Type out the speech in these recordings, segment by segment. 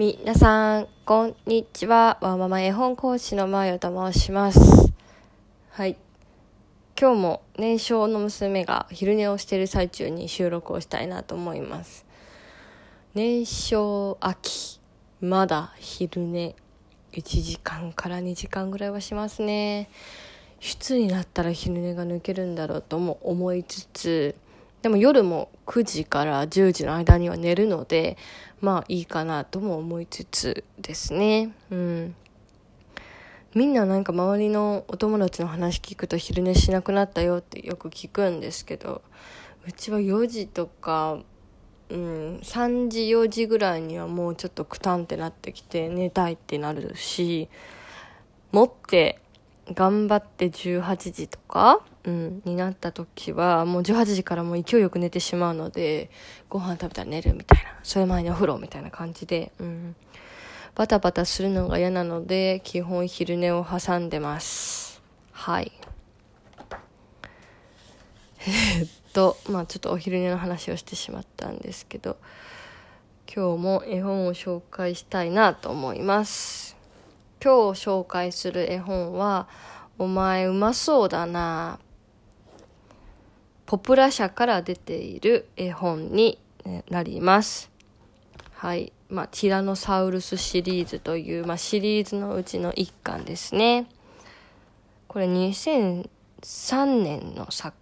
みなさん、こんにちは。わまま絵本講師のまよと申します。はい。今日も年少の娘が昼寝をしている最中に収録をしたいなと思います。年少秋、まだ昼寝。1時間から2時間ぐらいはしますね。いつになったら昼寝が抜けるんだろうとも思いつつ、でも夜も9時から10時の間には寝るので、まあいいかなとも思いつつですね。うん。みんななんか周りのお友達の話聞くと昼寝しなくなったよってよく聞くんですけど、うちは4時とか、うん、3時4時ぐらいにはもうちょっとくたんってなってきて寝たいってなるし、持って頑張って18時とか、うん、になった時は、もう18時からもう勢いよく寝てしまうので、ご飯食べたら寝るみたいな、それ前にお風呂みたいな感じで、うん、バタバタするのが嫌なので、基本昼寝を挟んでます。はい。えっと、まあちょっとお昼寝の話をしてしまったんですけど、今日も絵本を紹介したいなと思います。今日紹介する絵本は、お前うまそうだな。ポプラ社から出ている絵本になります。はい。まあ、ティラノサウルスシリーズという、まあ、シリーズのうちの一巻ですね。これ2003年の作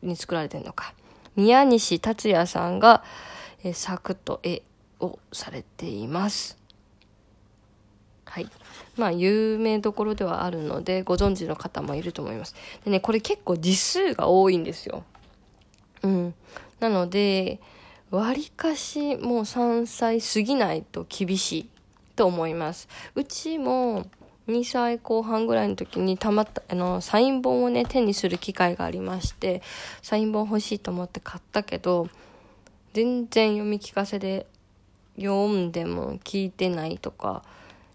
に作られてるのか。宮西達也さんが、え作と絵をされています。はい。まあ、有名どころではあるので、ご存知の方もいると思います。でね、これ結構字数が多いんですよ。なので、わりかしもう3歳過ぎないと厳しいと思います。うちも2歳後半ぐらいの時にたまった、あの、サイン本をね、手にする機会がありまして、サイン本欲しいと思って買ったけど、全然読み聞かせで読んでも聞いてないとか、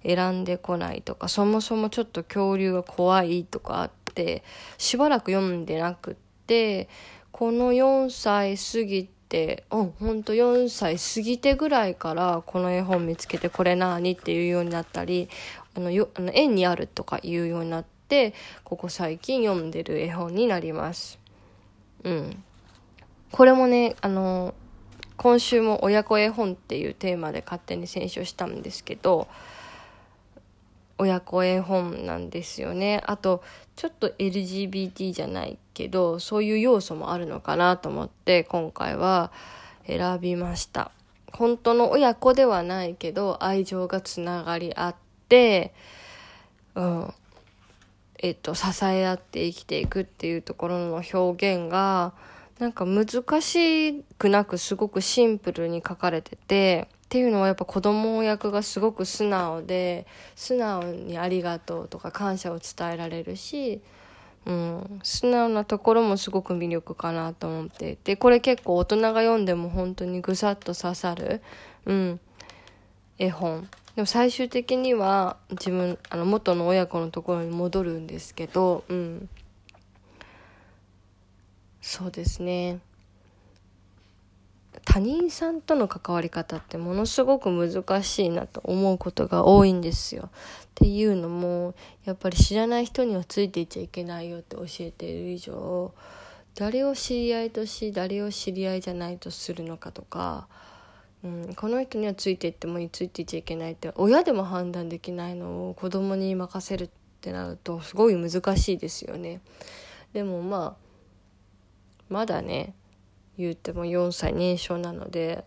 選んでこないとかそもそもちょっと恐竜が怖いとかあってしばらく読んでなくってこの4歳過ぎてうんほんと4歳過ぎてぐらいからこの絵本見つけてこれなにっていうようになったりあのよあの園にあるとか言うようになってここ最近読んでる絵本になります。うん。これもね、あの、今週も親子絵本っていうテーマで勝手に選書したんですけど、親子絵本なんですよね。あと、ちょっと LGBT じゃないけど、そういう要素もあるのかなと思って、今回は選びました。本当の親子ではないけど、愛情がつながり合って、うん、えっと、支え合って生きていくっていうところの表現が、なんか難しくなくすごくシンプルに書かれてて、っていうのはやっぱ子供役がすごく素直で素直にありがとうとか感謝を伝えられるし、うん、素直なところもすごく魅力かなと思っていてこれ結構大人が読んでも本当にぐさっと刺さる、うん、絵本。でも最終的には自分あの元の親子のところに戻るんですけど、うん、そうですね。他人さんとの関わり方ってものすごく難しいなと思うことが多いんですよ。っていうのもやっぱり知らない人にはついていっちゃいけないよって教えている以上誰を知り合いとし誰を知り合いじゃないとするのかとか、うん、この人にはついていってもいいついていっちゃいけないって親でも判断できないのを子供に任せるってなるとすごい難しいですよね。でもまあまだね言うても4歳年少なので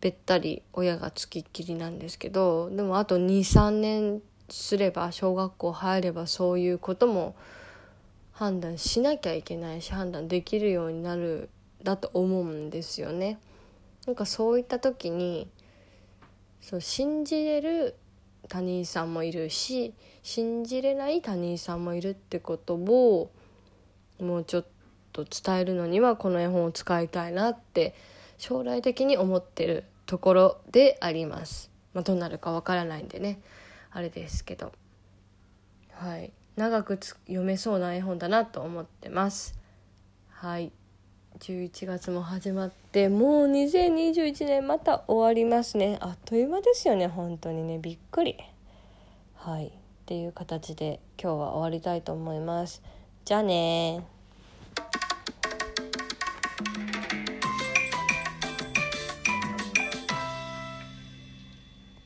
べったり親がつきっきりなんですけどでもあと23年すれば小学校入ればそういうことも判断しなきゃいけないし判断できるようになるだと思うんですよね。なんかそういった時にそう信じれる他人さんもいるし信じれない他人さんもいるってことをもうちょっとと伝えるのにはこの絵本を使いたいなって将来的に思ってるところであります。まあ、どうなるかわからないんでね。あれですけど。はい。長く読めそうな絵本だなと思ってます。はい。11月も始まってもう2021年また終わりますね。あっという間ですよね本当にね。びっくり。はい。っていう形で今日は終わりたいと思います。じゃあね